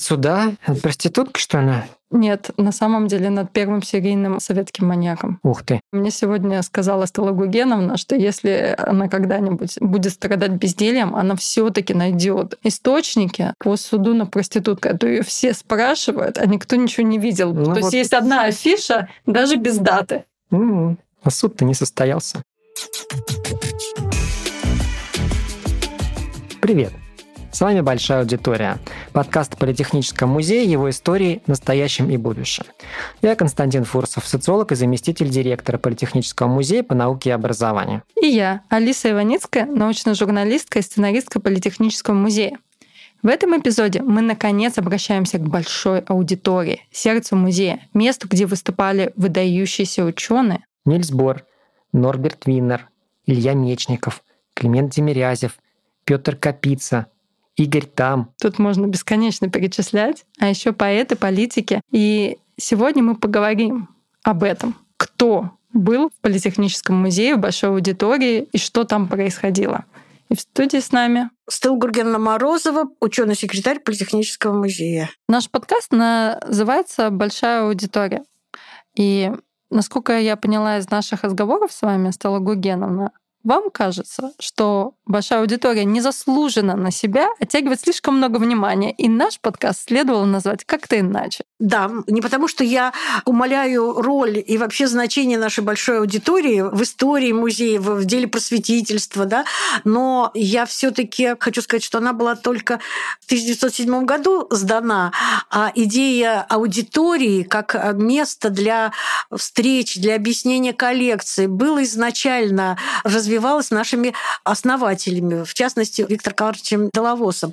от суда? От проститутки, что ли? Нет, на самом деле над первым серийным советским маньяком. Ух ты. Мне сегодня сказала Стелла Гугеновна, что если она когда-нибудь будет страдать бездельем, она все таки найдет источники по суду на проститутку. А то ее все спрашивают, а никто ничего не видел. Ну то вот. есть есть одна афиша, даже без даты. М, А суд-то не состоялся. Привет. С вами Большая аудитория. Подкаст о Политехническом музее, его истории, настоящем и будущем. Я Константин Фурсов, социолог и заместитель директора Политехнического музея по науке и образованию. И я, Алиса Иваницкая, научная журналистка и сценаристка Политехнического музея. В этом эпизоде мы, наконец, обращаемся к большой аудитории, сердцу музея, месту, где выступали выдающиеся ученые, Нильс Бор, Норберт Виннер, Илья Мечников, Климент Демирязев, Петр Капица, Игорь Там. Тут можно бесконечно перечислять, а еще поэты, политики. И сегодня мы поговорим об этом. Кто был в Политехническом музее, в большой аудитории и что там происходило. И в студии с нами Стел Гургенна Морозова, ученый секретарь Политехнического музея. Наш подкаст называется «Большая аудитория». И насколько я поняла из наших разговоров с вами, Стелла Гугеновна, вам кажется, что большая аудитория незаслуженно на себя оттягивает слишком много внимания, и наш подкаст следовало назвать как-то иначе. Да, не потому что я умоляю роль и вообще значение нашей большой аудитории в истории музея, в деле просветительства, да, но я все таки хочу сказать, что она была только в 1907 году сдана, а идея аудитории как место для встреч, для объяснения коллекции было изначально развивалась нашими основателями, в частности, Виктором Карловичем Деловосом.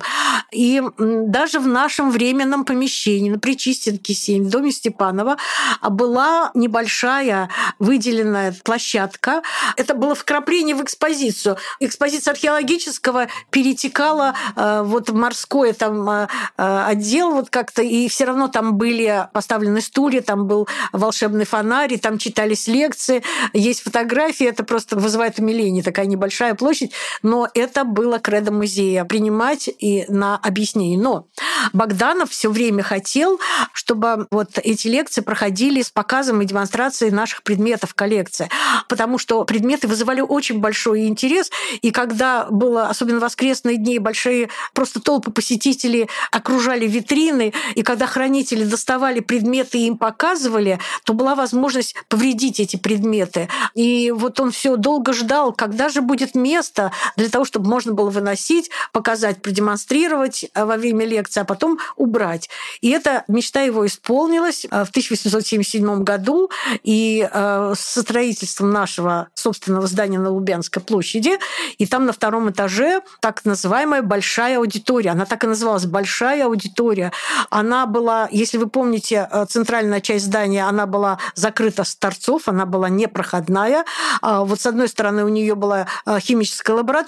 И даже в нашем временном помещении на Причистенке 7 в доме Степанова была небольшая выделенная площадка. Это было вкрапление в экспозицию. Экспозиция археологического перетекала э, вот в морской там э, отдел вот как-то, и все равно там были поставлены стулья, там был волшебный фонарь, и там читались лекции, есть фотографии, это просто вызывает умиление, такая небольшая площадь, но это было кредо музея принимать и на объяснение. Но Богданов все время хотел, чтобы вот эти лекции проходили с показом и демонстрацией наших предметов коллекции, потому что предметы вызывали очень большой интерес, и когда было, особенно воскресные дни, большие просто толпы посетителей окружали витрины, и когда хранители доставали предметы и им показывали, то была возможность повредить эти предметы. И вот он все долго ждал, когда же будет место для того, чтобы можно было выносить, показать, продемонстрировать э, во время лекции, а потом убрать. И эта мечта его исполнилась э, в 1877 году, и э, со строительством нашего собственного здания на Лубянской площади, и там на втором этаже так называемая большая аудитория. Она так и называлась «большая аудитория». Она была, если вы помните, центральная часть здания, она была закрыта с торцов, она была непроходная. А Вот с одной стороны у нее была химическая лаборатория,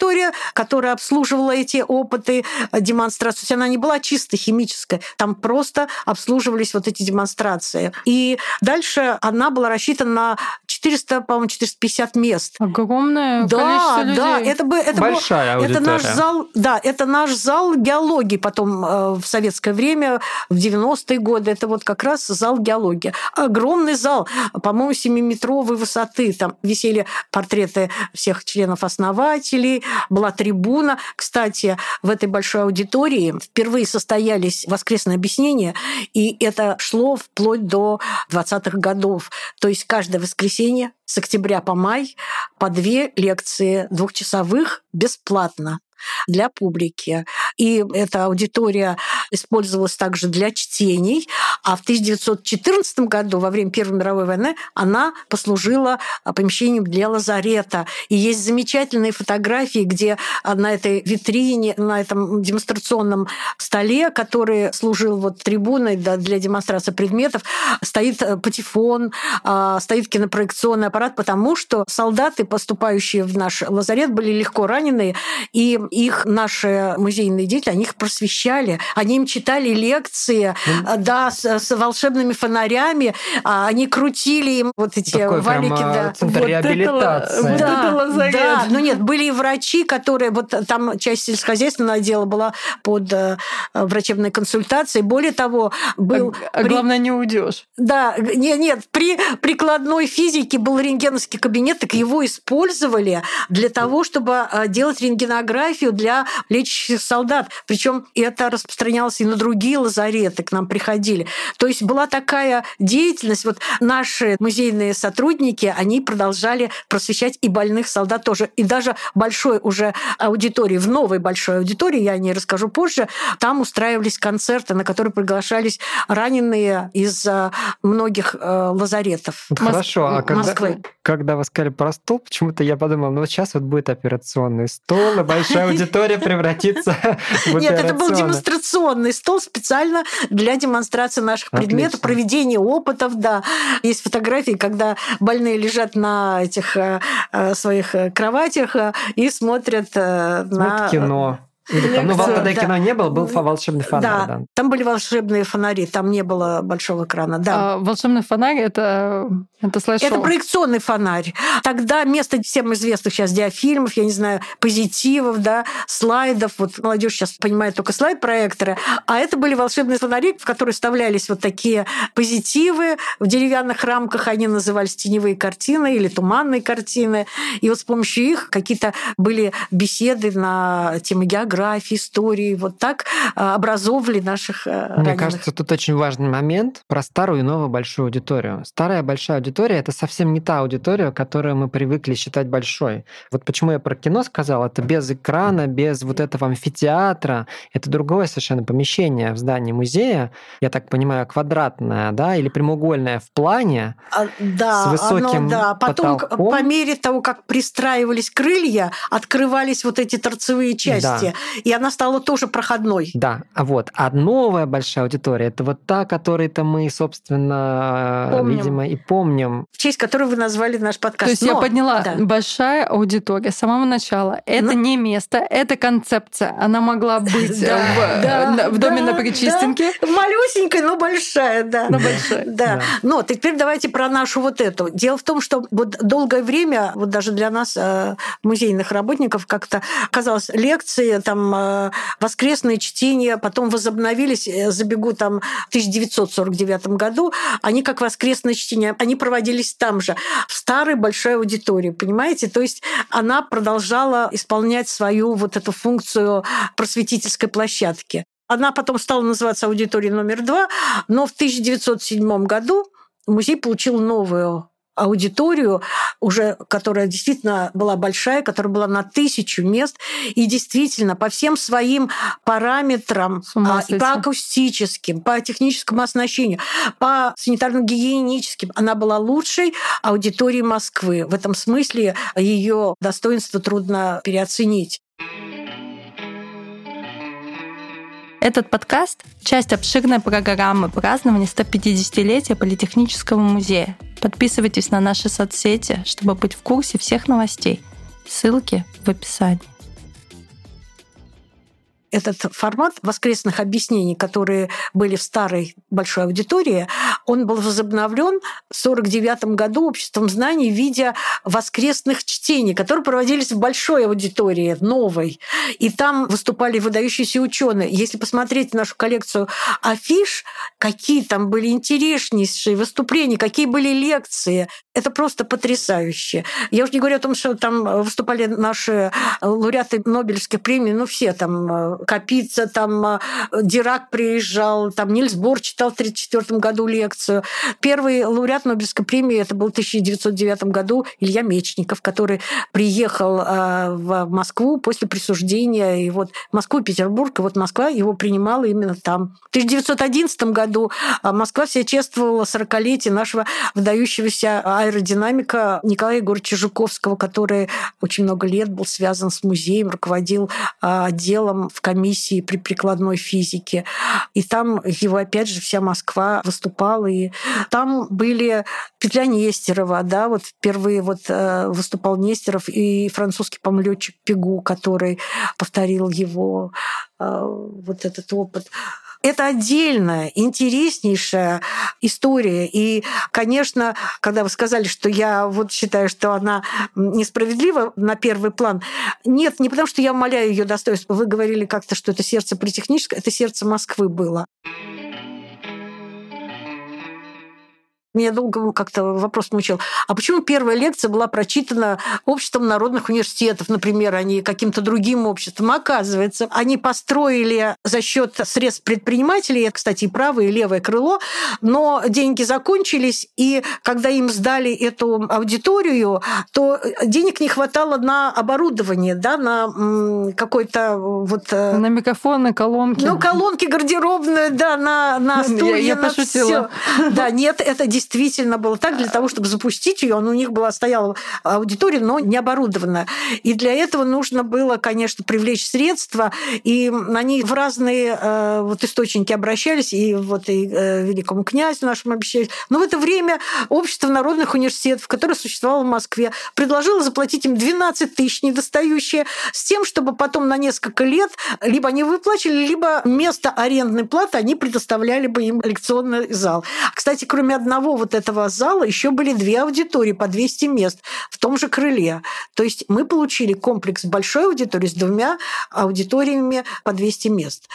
которая обслуживала эти опыты, э, демонстрации. То есть она не была чисто химическая, там просто обслуживались вот эти демонстрации. И дальше она была рассчитана на 400, по-моему, 450 мест. Огромное Да, количество людей. да, это бы это был- Большая это аудитория. наш зал, да, это наш зал геологии потом э, в советское время, в 90-е годы, это вот как раз зал геологии. Огромный зал, по-моему, 7-метровой высоты. Там висели портреты всех членов-основателей, была трибуна. Кстати, в этой большой аудитории впервые состоялись воскресные объяснения, и это шло вплоть до 20-х годов. То есть каждое воскресенье с октября по май по две лекции двухчасовых бесплатно для публики. И эта аудитория использовалась также для чтений. А в 1914 году, во время Первой мировой войны, она послужила а, помещением для лазарета. И есть замечательные фотографии, где а, на этой витрине, на этом демонстрационном столе, который служил вот трибуной для демонстрации предметов, стоит э, патефон, а, стоит кинопроекционный аппарат, потому что солдаты, поступающие в наш лазарет, были легко ранены, и их наши музейные деятели, они их просвещали, они им читали лекции, э, да, с- с волшебными фонарями, а они крутили им вот эти Такой валики. прям, да. центр Вот реабилитации. это- вот да, это лазарет. да, но нет, были и врачи, которые вот там часть сельскохозяйственного отдела была под э, врачебной консультацией. Более того, был А, а при- главное, не уйдешь. да, нет, нет, при прикладной физике был рентгеновский кабинет, так его использовали для того, чтобы э, делать рентгенографию для лечащих солдат. Причем это распространялось и на другие лазареты, к нам приходили. То есть была такая деятельность. Вот наши музейные сотрудники, они продолжали просвещать и больных солдат тоже. И даже большой уже аудитории, в новой большой аудитории, я о ней расскажу позже, там устраивались концерты, на которые приглашались раненые из э, многих э, лазаретов. Вот Мос- Хорошо, а когда, Москвы. когда вы сказали про стол, почему-то я подумал, ну вот сейчас вот будет операционный стол, и большая аудитория превратится в Нет, это был демонстрационный стол специально для демонстрации наших предметов, проведения опытов, да. Есть фотографии, когда больные лежат на этих э, э, своих э, кроватях и смотрят на... Вот кино. Там, ну, тогда да. кино не было, был фа- волшебный фонарь, Да, да. там были волшебные фонари, там не было большого экрана, да. А волшебный фонарь это, это слайд-шоу. Это проекционный фонарь. Тогда вместо всем известных сейчас диафильмов, я не знаю, позитивов, да, слайдов, вот молодежь сейчас понимает только слайд-проекторы, а это были волшебные фонари, в которые вставлялись вот такие позитивы в деревянных рамках, они назывались теневые картины или туманные картины. И вот с помощью их какие-то были беседы на темы географии, истории, вот так а, образовывали наших а, Мне раненых. кажется, тут очень важный момент про старую и новую большую аудиторию. Старая большая аудитория это совсем не та аудитория, которую мы привыкли считать большой. Вот почему я про кино сказал, это без экрана, без вот этого амфитеатра, это другое совершенно помещение в здании музея, я так понимаю, квадратное, да, или прямоугольное в плане. А, Да, с высоким оно, да. Потом, потолком. по мере того, как пристраивались крылья, открывались вот эти торцевые части, и она стала тоже проходной. Да, а вот. А новая большая аудитория это вот та, которой-то мы, собственно, Помним. видимо, и помним. В честь которой вы назвали наш подкаст. То есть я Но- подняла да. большая аудитория с самого начала. Это Ну- не место, это концепция. Она могла быть Да, в, да, на- в доме да, на Причистенке. Малюсенькая, но большая, да. Но большая. Да. Да. Но теперь давайте про нашу вот эту. Дело в том, что вот долгое время, вот даже для нас, э, музейных работников, как-то казалось, лекции, там, э, воскресные чтения, потом возобновились, э, забегу там в 1949 году, они как воскресные чтения, они проводились там же, в старой большой аудитории, понимаете? То есть она продолжала исполнять свою вот эту функцию просветительской площадки. Она потом стала называться аудиторией номер два, но в 1907 году музей получил новую аудиторию, уже, которая действительно была большая, которая была на тысячу мест, и действительно по всем своим параметрам, а, и по акустическим, по техническому оснащению, по санитарно-гигиеническим, она была лучшей аудиторией Москвы. В этом смысле ее достоинство трудно переоценить. Этот подкаст – часть обширной программы празднования 150-летия Политехнического музея. Подписывайтесь на наши соцсети, чтобы быть в курсе всех новостей. Ссылки в описании. Этот формат воскресных объяснений, которые были в старой большой аудитории, он был возобновлен в 1949 году обществом знаний в виде воскресных чтений, которые проводились в большой аудитории, новой. И там выступали выдающиеся ученые. Если посмотреть нашу коллекцию афиш, какие там были интереснейшие выступления, какие были лекции, это просто потрясающе. Я уже не говорю о том, что там выступали наши лауреаты Нобелевских премий, ну все там Капица, там Дирак приезжал, там Нильс Бор читал в 1934 году лекцию. Первый лауреат Нобелевской премии это был в 1909 году Илья Мечников, который приехал в Москву после присуждения, и вот Москву Петербург, и вот Москва его принимала именно там. В 1911 году Москва все чествовала 40-летие нашего выдающегося аэродинамика Николая Егоровича Жуковского, который очень много лет был связан с музеем, руководил отделом в комиссии при прикладной физике. И там его, опять же, вся Москва выступала. И там были Петля Нестерова, да, вот впервые вот выступал Нестеров и французский помлетчик Пегу, который повторил его вот этот опыт. Это отдельная, интереснейшая история. И, конечно, когда вы сказали, что я вот считаю, что она несправедлива на первый план, нет, не потому что я умоляю ее достоинство. Вы говорили как-то, что это сердце политехническое, это сердце Москвы было. Меня долго как-то вопрос мучил. А почему первая лекция была прочитана обществом народных университетов, например, а не каким-то другим обществом? Оказывается, они построили за счет средств предпринимателей, кстати, и правое, и левое крыло, но деньги закончились, и когда им сдали эту аудиторию, то денег не хватало на оборудование, да, на какой-то вот... Э, на микрофоны, колонки. Ну, колонки гардеробные, да, на, на стулья, я, я на пошутила. Всё. Да, нет, это действительно было так, для того, чтобы запустить ее, у них была стояла аудитория, но не оборудованная. И для этого нужно было, конечно, привлечь средства, и они в разные э, вот источники обращались, и вот и э, великому князю нашему обещали. Но в это время Общество народных университетов, которое существовало в Москве, предложило заплатить им 12 тысяч недостающие, с тем, чтобы потом на несколько лет либо они выплачивали, либо вместо арендной платы они предоставляли бы им лекционный зал. Кстати, кроме одного одного вот этого зала еще были две аудитории по 200 мест в том же крыле. То есть мы получили комплекс большой аудитории с двумя аудиториями по 200 мест.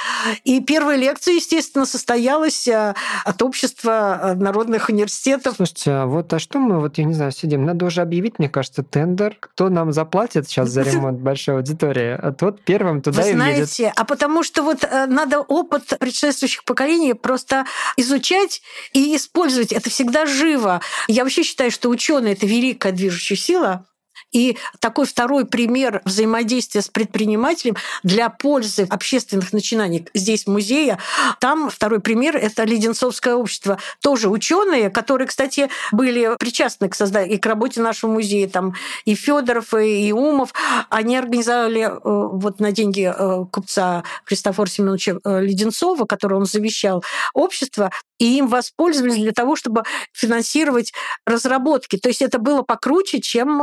И первая лекция, естественно, состоялась э, от общества э, народных университетов. Слушайте, а вот а что мы, вот я не знаю, сидим, надо уже объявить, мне кажется, тендер, кто нам заплатит сейчас за ремонт большой аудитории, а тот первым туда Вы и знаете, едет. а потому что вот э, надо опыт предшествующих поколений просто изучать и использовать. Это всегда всегда живо. Я вообще считаю, что ученые это великая движущая сила, и такой второй пример взаимодействия с предпринимателем для пользы общественных начинаний здесь музея. Там второй пример – это Леденцовское общество. Тоже ученые, которые, кстати, были причастны к созданию и к работе нашего музея. Там и Федоров, и Умов. Они организовали э, вот на деньги э, купца Христофора Семеновича э, Леденцова, который он завещал, общество, и им воспользовались для того, чтобы финансировать разработки. То есть это было покруче, чем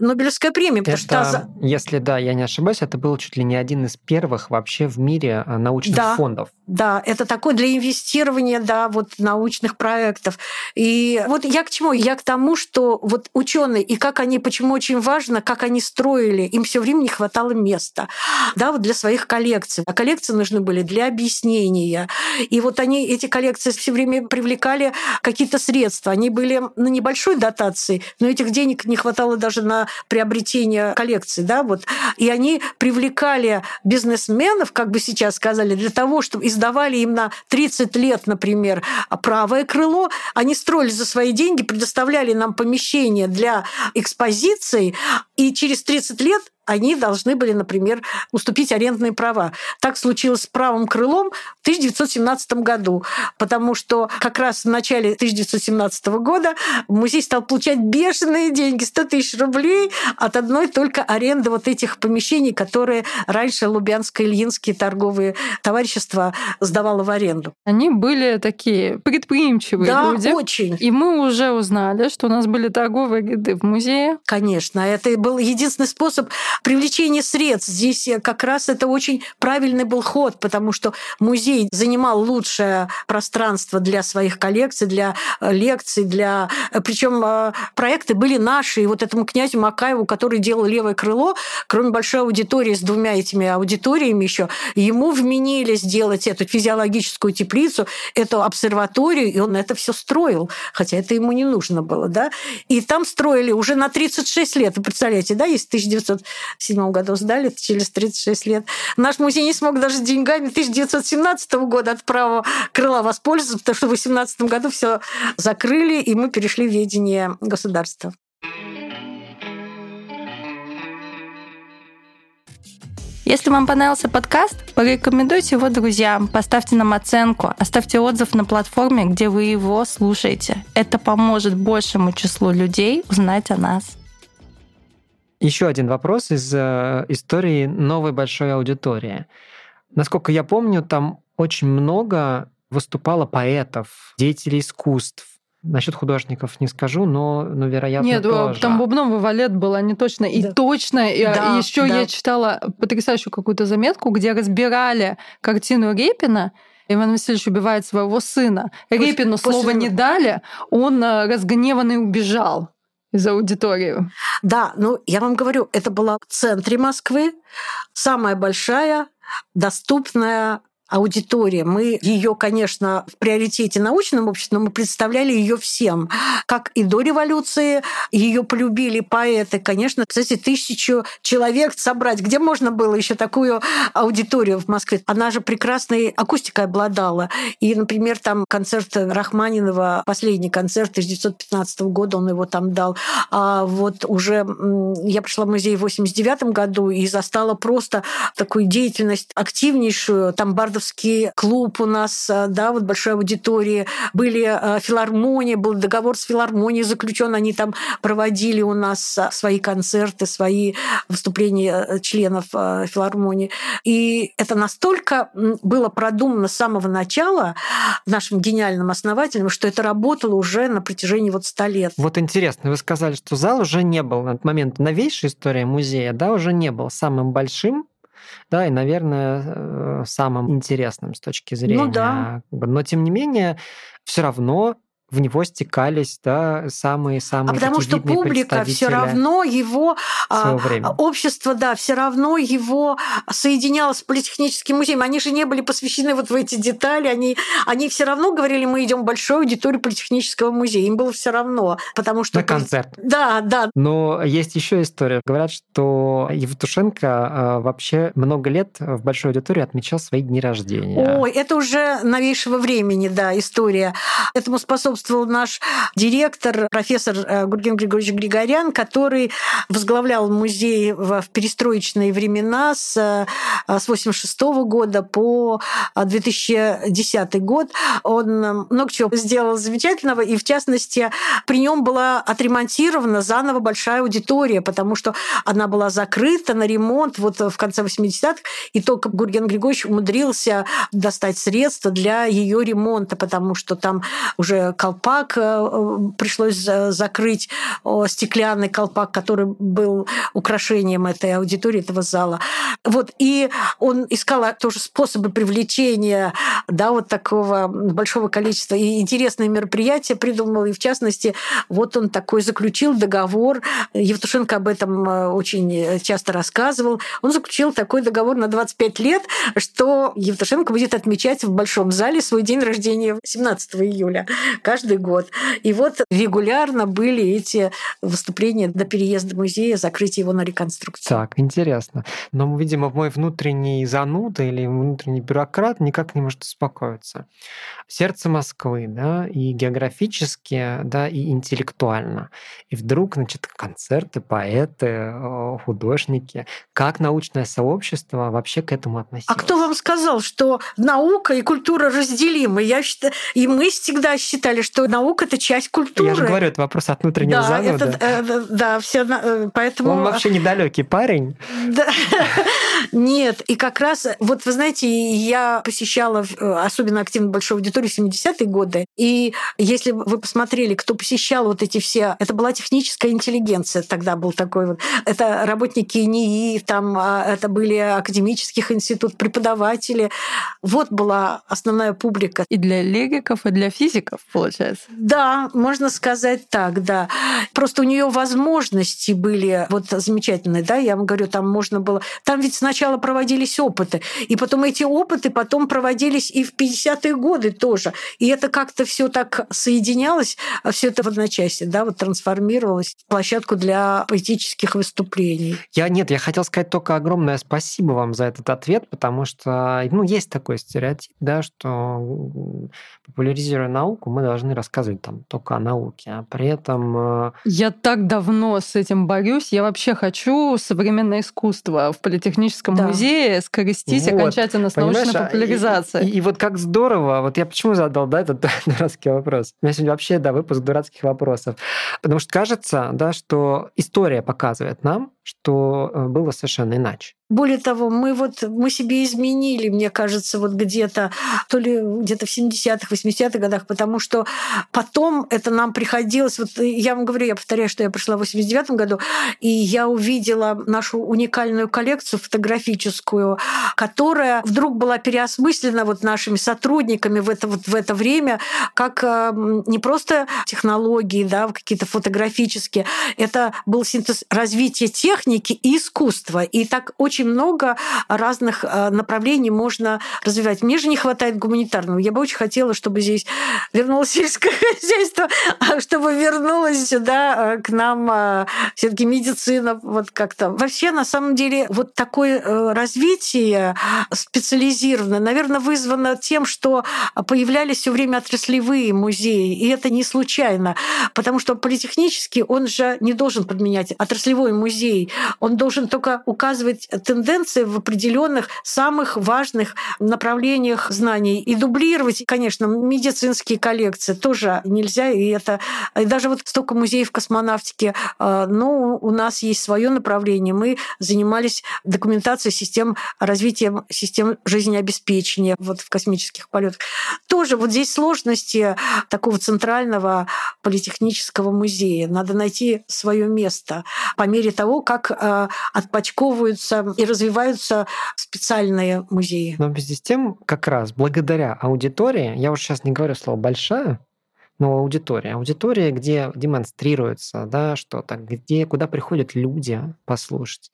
Нобелевская премия. Это, что... Если да, я не ошибаюсь, это был чуть ли не один из первых вообще в мире а, научных да, фондов. Да, это такой для инвестирования, да, вот научных проектов. И вот я к чему? Я к тому, что вот ученые и как они, почему очень важно, как они строили, им все время не хватало места, да, вот для своих коллекций. А коллекции нужны были для объяснения. И вот они эти коллекции все время привлекали какие-то средства. Они были на небольшой дотации, но этих денег не хватало даже на приобретение коллекции, да, вот. И они привлекали бизнесменов, как бы сейчас сказали, для того, чтобы издавали им на 30 лет, например, правое крыло. Они строили за свои деньги, предоставляли нам помещение для экспозиций, и через 30 лет они должны были, например, уступить арендные права. Так случилось с правым крылом в 1917 году, потому что как раз в начале 1917 года музей стал получать бешеные деньги, 100 тысяч рублей от одной только аренды вот этих помещений, которые раньше Лубянско-Ильинские торговые товарищества сдавало в аренду. Они были такие предприимчивые да, люди. очень. И мы уже узнали, что у нас были торговые ряды в музее. Конечно, это был единственный способ привлечение средств. Здесь как раз это очень правильный был ход, потому что музей занимал лучшее пространство для своих коллекций, для э, лекций, для... Э, Причем э, проекты были наши. И вот этому князю Макаеву, который делал левое крыло, кроме большой аудитории с двумя этими аудиториями еще, ему вменили сделать эту физиологическую теплицу, эту обсерваторию, и он это все строил, хотя это ему не нужно было, да. И там строили уже на 36 лет, представляете, да, есть 1900 1977 году сдали, через 36 лет. Наш музей не смог даже деньгами 1917 года от правого крыла воспользоваться, потому что в 2018 году все закрыли, и мы перешли в ведение государства. Если вам понравился подкаст, порекомендуйте его друзьям, поставьте нам оценку, оставьте отзыв на платформе, где вы его слушаете. Это поможет большему числу людей узнать о нас. Еще один вопрос из э, истории новой большой аудитории. Насколько я помню, там очень много выступало поэтов, деятелей искусств. Насчет художников не скажу, но, но вероятно, Нет, тоже. там Бубновый валет был, они точно. И Да. точно. И Да, еще да. я читала потрясающую какую-то заметку, где разбирали картину Репина, Иван Васильевич убивает своего сына. Репину после... слова не дали, он э, разгневанный убежал из аудитории. Да, ну я вам говорю, это было в центре Москвы, самая большая доступная аудитория. Мы ее, конечно, в приоритете научном обществе, но мы представляли ее всем. Как и до революции ее полюбили поэты. Конечно, кстати, тысячу человек собрать. Где можно было еще такую аудиторию в Москве? Она же прекрасной акустикой обладала. И, например, там концерт Рахманинова, последний концерт 1915 года, он его там дал. А вот уже я пришла в музей в 89 году и застала просто такую деятельность активнейшую. Там Бард Бардовский клуб у нас, э, да, вот большой аудитории, были э, филармонии, был договор с филармонией заключен, они там проводили у нас э, свои концерты, свои выступления членов филармонии. И это настолько было продумано с самого начала нашим гениальным основателем, что это работало уже на протяжении вот ста лет. Вот интересно, вы сказали, что зал уже не был на этот момент новейшей истории музея, да, уже не был самым большим, да, и, наверное, э, самым интересным с точки зрения. Ну да. Но, тем не менее, все равно в него стекались да, самые-самые А потому что публика все равно его, а, общество, да, все равно его соединяло с политехническим музеем. Они же не были посвящены вот в эти детали, они, они все равно говорили, мы идем в большую аудиторию политехнического музея. Им было все равно, потому что... На концерт. Да, да. Но есть еще история. Говорят, что Евтушенко а, вообще много лет в большой аудитории отмечал свои дни рождения. Ой, это уже новейшего времени, да, история. Этому способствовал способствовал наш директор, профессор э, Гурген Григорьевич Григорян, который возглавлял музей в перестроечные времена с, э, с 86 года по 2010 э, год. Он много чего сделал замечательного, и в частности при нем была отремонтирована заново большая аудитория, потому что она была закрыта на ремонт вот в конце 80-х, и только Гурген Григорьевич умудрился достать средства для ее ремонта, потому что там уже колпак э, пришлось закрыть, стеклянный колпак, который был украшением этой аудитории, этого зала. Вот, и он искал тоже способы привлечения да, вот такого большого количества. И интересные мероприятия придумал, и в частности, вот он такой заключил договор, Евтушенко об этом э, очень часто рассказывал, он заключил такой договор на 25 лет, что Евтушенко будет отмечать в Большом зале свой день рождения 17 июля каждый год. И вот регулярно были эти выступления до переезда музея, закрытия его на реконструкцию. Так, интересно. Но, видимо, мой внутренний зануда или внутренний бюрократ никак не может успокоиться. Сердце Москвы, да, и географически, да, и интеллектуально. И вдруг, значит, концерты, поэты, художники. Как научное сообщество вообще к этому относится? А кто вам сказал, что наука и культура разделимы? Я считаю, и мы всегда считали, что наука это часть культуры. Я же говорю, это вопрос от внутреннего да, зануда. Это, э, да, все, э, поэтому... Он вообще недалекий парень. Нет, и как раз, вот вы знаете, я посещала э, особенно активно большую аудиторию в 70-е годы, и если вы посмотрели, кто посещал вот эти все, это была техническая интеллигенция, тогда был такой вот, это работники НИИ, там а, это были академических институт, преподаватели, вот была основная публика. И для лириков, и для физиков, получается. Да, можно сказать так, да. Просто у нее возможности были вот замечательные, да, я вам говорю, там можно было... Там ведь сначала проводились опыты, и потом эти опыты потом проводились и в 50-е годы тоже. И это как-то все так соединялось, а все это в одночасье, да, вот трансформировалось в площадку для поэтических выступлений. Я нет, я хотел сказать только огромное спасибо вам за этот ответ, потому что, ну, есть такой стереотип, да, что популяризируя науку, мы должны рассказывать там только о науке, а при этом... Э, я так давно с этим борюсь. Я вообще хочу современное искусство в Политехническом да. музее скоростить вот, окончательно с научной а, популяризацией. И, и, и вот как здорово, вот я почему задал, да, этот дурацкий вопрос. У меня сегодня вообще, да, выпуск дурацких вопросов. Потому что кажется, да, что история показывает нам, что э, было совершенно иначе. Более того, мы вот мы себе изменили, мне кажется, вот где-то, то ли где-то в 70-х, 80-х годах, потому что потом это нам приходилось, вот я вам говорю, я повторяю, что я пришла в 89 году, и я увидела нашу уникальную коллекцию фотографическую, которая вдруг была переосмыслена вот нашими сотрудниками в это, вот в это время, как э, не просто технологии, да, какие-то фотографические, это был синтез развития техники и искусства. И так очень очень много разных э, направлений можно развивать. Мне же не хватает гуманитарного. Я бы очень хотела, чтобы здесь вернулось сельское хозяйство, а чтобы вернулась сюда э, к нам э, все таки медицина. Вот как-то. Вообще, на самом деле, вот такое развитие специализированное, наверное, вызвано тем, что появлялись все время отраслевые музеи. И это не случайно, потому что политехнический он же не должен подменять отраслевой музей. Он должен только указывать тенденции в определенных самых важных направлениях знаний. И дублировать, конечно, медицинские коллекции тоже нельзя. И это и даже вот столько музеев космонавтики, э, но у нас есть свое направление. Мы занимались документацией систем развитием систем жизнеобеспечения вот в космических полетах. Тоже вот здесь сложности такого центрального политехнического музея. Надо найти свое место по мере того, как э, отпочковываются и развиваются специальные музеи. Но вместе с тем, как раз благодаря аудитории, я уже сейчас не говорю слово «большая», но аудитория. Аудитория, где демонстрируется да, что-то, где, куда приходят люди послушать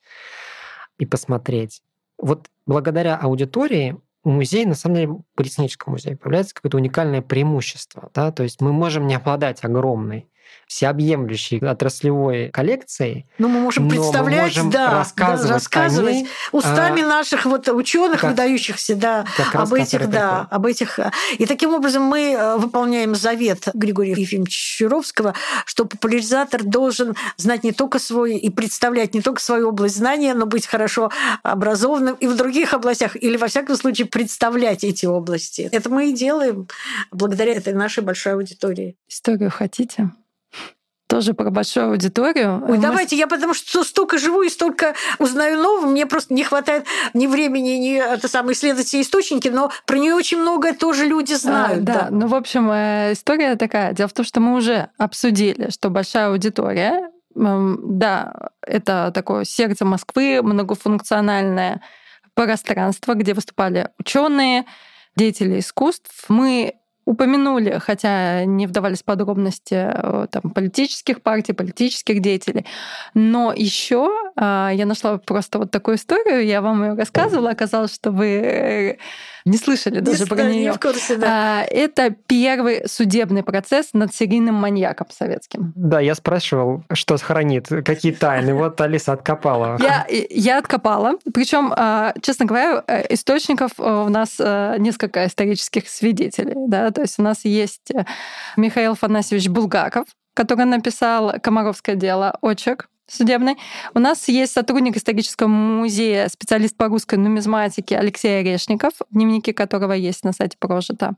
и посмотреть. Вот благодаря аудитории музей, на самом деле, политехнический музей, появляется какое-то уникальное преимущество. Да? То есть мы можем не обладать огромной всеобъемлющей отраслевой коллекцией. Ну, мы можем представлять, мы можем да, рассказывать, да, рассказывать ней, устами а, наших вот ученых, как, выдающихся, да, об этих, да, об этих. И таким образом мы э, выполняем завет Григория Ефимовича Чуровского, что популяризатор должен знать не только свой и представлять не только свою область знания, но быть хорошо образованным и в других областях, или во всяком случае представлять эти области. Это мы и делаем благодаря этой нашей большой аудитории. Историю хотите? Тоже про большую аудиторию. Ой, Мы... давайте, я потому что столько живу и столько узнаю нового, мне просто не хватает ни времени, ни это самое исследовать все источники, но про нее очень многое тоже люди знают. А, да. да, ну, в общем, э, история такая. Дело в том, что мы уже обсудили, что большая аудитория, да, это такое сердце Москвы, многофункциональное пространство, где выступали ученые, деятели искусств. Мы упомянули, хотя не вдавались в подробности э, там, политических партий, политических деятелей. Но еще а, я нашла просто вот такую историю, я вам ее рассказывала, оказалось, что вы э, не слышали даже не про нее. да. А, это первый судебный процесс над серийным маньяком советским. Да, я спрашивал, что сохранит, какие тайны. Вот Алиса откопала. Я, я откопала. Причем, а, честно говоря, э, источников у нас несколько исторических свидетелей. Да? То есть у нас есть Михаил Фанасьевич Булгаков, который написал «Комаровское дело», очерк судебный. У нас есть сотрудник исторического музея, специалист по русской нумизматике Алексей Орешников, дневники которого есть на сайте Прожита.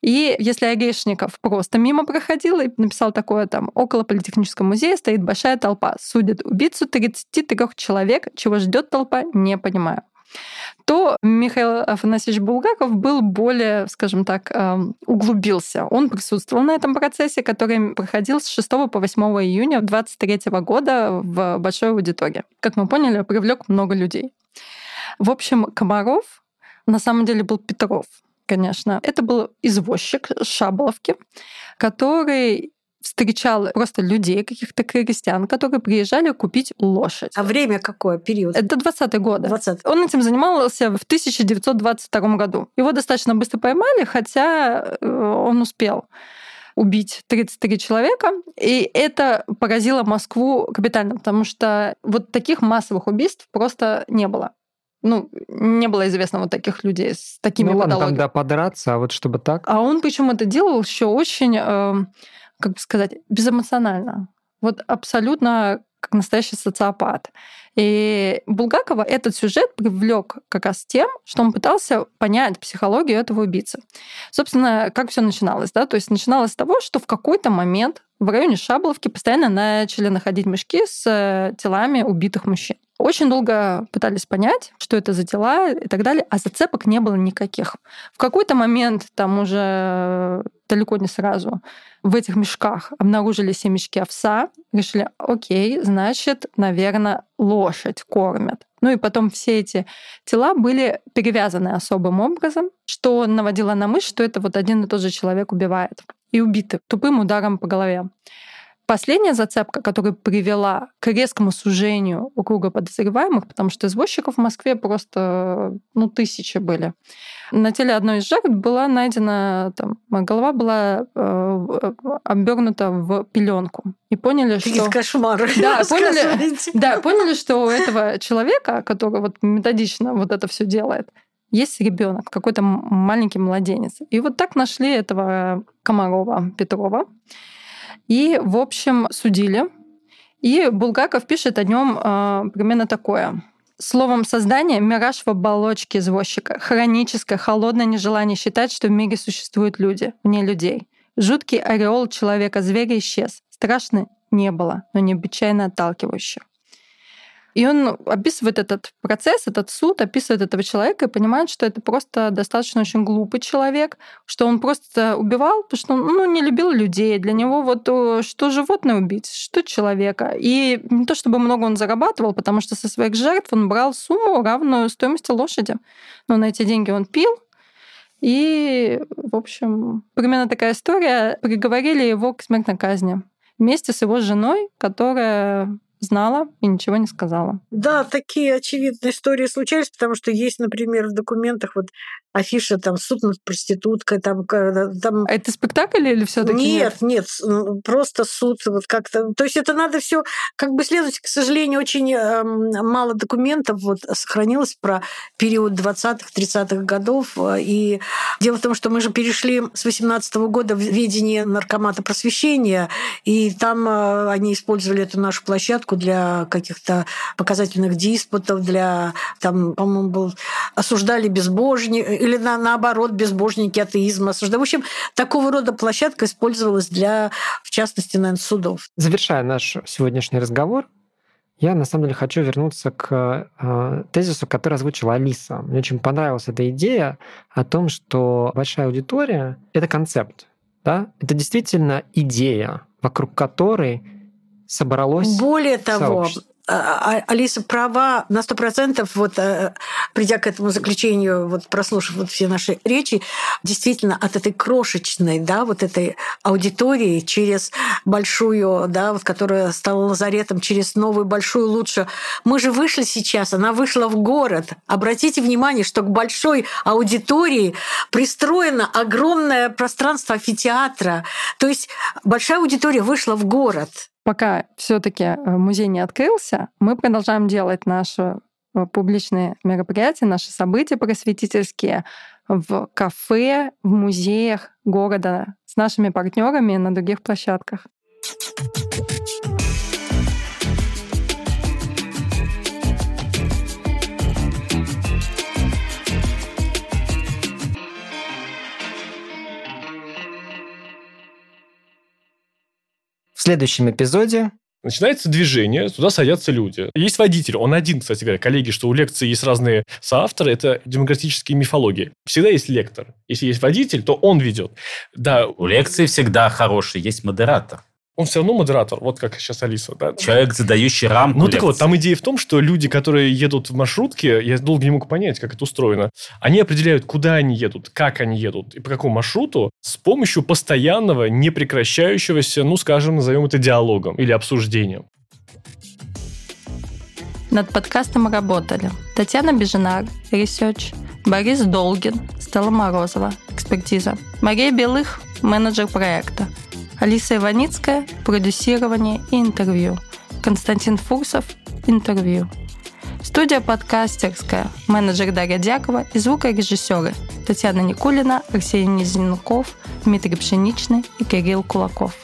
И если Орешников просто мимо проходил и написал такое там, около Политехнического музея стоит большая толпа, судит убийцу 33 человек, чего ждет толпа, не понимаю то Михаил Афанасьевич Булгаков был более, скажем так, эм, углубился. Он присутствовал на этом процессе, который проходил с 6 по 8 июня 23 года в большой аудитории. Как мы поняли, привлек много людей. В общем, Комаров на самом деле был Петров, конечно. Это был извозчик Шаболовки, который встречал просто людей, каких-то крестьян, которые приезжали купить лошадь. А время какое? Период? Это 20-е годы. 20 Он этим занимался в 1922 году. Его достаточно быстро поймали, хотя э, он успел убить 33 человека. И это поразило Москву капитально, потому что вот таких массовых убийств просто не было. Ну, не было известно вот таких людей с такими ну, ладно, там, да, подраться, а вот чтобы так. А он причем это делал еще очень э, как бы сказать, безэмоционально. Вот абсолютно как настоящий социопат. И Булгакова этот сюжет привлек как раз тем, что он пытался понять психологию этого убийцы. Собственно, как все начиналось, да? То есть начиналось с того, что в какой-то момент в районе Шабловки постоянно начали находить мешки с э, телами убитых мужчин. Очень долго пытались понять, что это за дела и так далее, а зацепок не было никаких. В какой-то момент, там уже далеко не сразу, в этих мешках обнаружили все мешки овса, решили, окей, значит, наверное, лошадь кормят. Ну и потом все эти тела были перевязаны особым образом, что наводило на мысль, что это вот один и тот же человек убивает. И убиты тупым ударом по голове. Последняя зацепка, которая привела к резкому сужению круга подозреваемых, потому что извозчиков в Москве просто ну, тысячи были. На теле одной из жертв была найдена, там, голова была э, обернута в пеленку. И поняли, Какие что... кошмары. Да, поняли, да, поняли, что у этого человека, который вот методично вот это все делает, есть ребенок, какой-то маленький младенец. И вот так нашли этого Комарова Петрова. И, в общем, судили. И Булгаков пишет о нем э, примерно такое. Словом, создание — мираж в оболочке извозчика. Хроническое, холодное нежелание считать, что в мире существуют люди, вне людей. Жуткий ореол человека-зверя исчез. Страшно не было, но необычайно отталкивающе. И он описывает этот процесс, этот суд, описывает этого человека и понимает, что это просто достаточно очень глупый человек, что он просто убивал, потому что он ну, не любил людей. Для него вот что животное убить, что человека. И не то чтобы много он зарабатывал, потому что со своих жертв он брал сумму, равную стоимости лошади. Но на эти деньги он пил, и, в общем, примерно такая история. Приговорили его к смертной казни вместе с его женой, которая знала и ничего не сказала. Да, такие очевидные истории случались, потому что есть, например, в документах вот афиша там суд над проституткой, там, там... Это спектакль или все таки нет? Нет, нет, просто суд вот как-то... То есть это надо все как бы следовать. К сожалению, очень эм, мало документов вот сохранилось про период 20-х, 30-х годов. И дело в том, что мы же перешли с 18 -го года в ведение наркомата просвещения, и там э, они использовали эту нашу площадку для каких-то показательных диспутов, для, там, по-моему, был осуждали безбожника, или на, наоборот безбожники атеизма осуждают. В общем, такого рода площадка использовалась для, в частности, наверное, судов. Завершая наш сегодняшний разговор, я на самом деле хочу вернуться к э, тезису, который озвучила Алиса. Мне очень понравилась эта идея о том, что большая аудитория — это концепт. Да? Это действительно идея, вокруг которой собралось Более того, сообщество. А, а, Алиса права на сто процентов, вот э, придя к этому заключению, вот прослушав вот все наши речи, действительно от этой крошечной, да, вот этой аудитории через большую, да, вот которая стала лазаретом, через новую большую лучше. Мы же вышли сейчас, она вышла в город. Обратите внимание, что к большой аудитории пристроено огромное пространство амфитеатра. То есть большая аудитория вышла в город пока все-таки э, музей не открылся, мы продолжаем делать наши э, публичные мероприятия, наши события просветительские в кафе, в музеях города с нашими партнерами на других площадках. В следующем эпизоде Начинается движение, туда садятся люди. Есть водитель, он один, кстати говоря. Коллеги, что у лекции есть разные соавторы, это демократические мифологии. Всегда есть лектор. Если есть водитель, то он ведет. Да. У лекции всегда хороший, есть модератор он все равно модератор, вот как сейчас Алиса. Да? Человек, задающий рамку. Ну так вот, там идея в том, что люди, которые едут в маршрутке, я долго не мог понять, как это устроено, они определяют, куда они едут, как они едут и по какому маршруту с помощью постоянного, непрекращающегося, ну, скажем, назовем это диалогом или обсуждением. Над подкастом работали Татьяна Бежинар, research, Борис Долгин, Стелла Морозова, экспертиза, Мария Белых, менеджер проекта, Алиса Иваницкая – продюсирование и интервью. Константин Фурсов – интервью. Студия подкастерская, менеджер Дарья Дякова и звукорежиссеры Татьяна Никулина, Арсений Низенков, Дмитрий Пшеничный и Кирилл Кулаков.